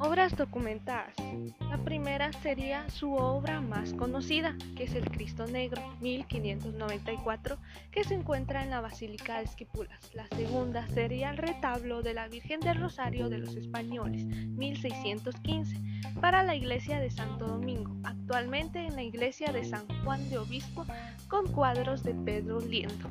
Obras documentadas. La primera sería su obra más conocida, que es el Cristo Negro, 1594, que se encuentra en la Basílica de Esquipulas. La segunda sería el retablo de la Virgen del Rosario de los Españoles, 1615, para la iglesia de Santo Domingo, actualmente en la iglesia de San Juan de Obispo, con cuadros de Pedro Liendo.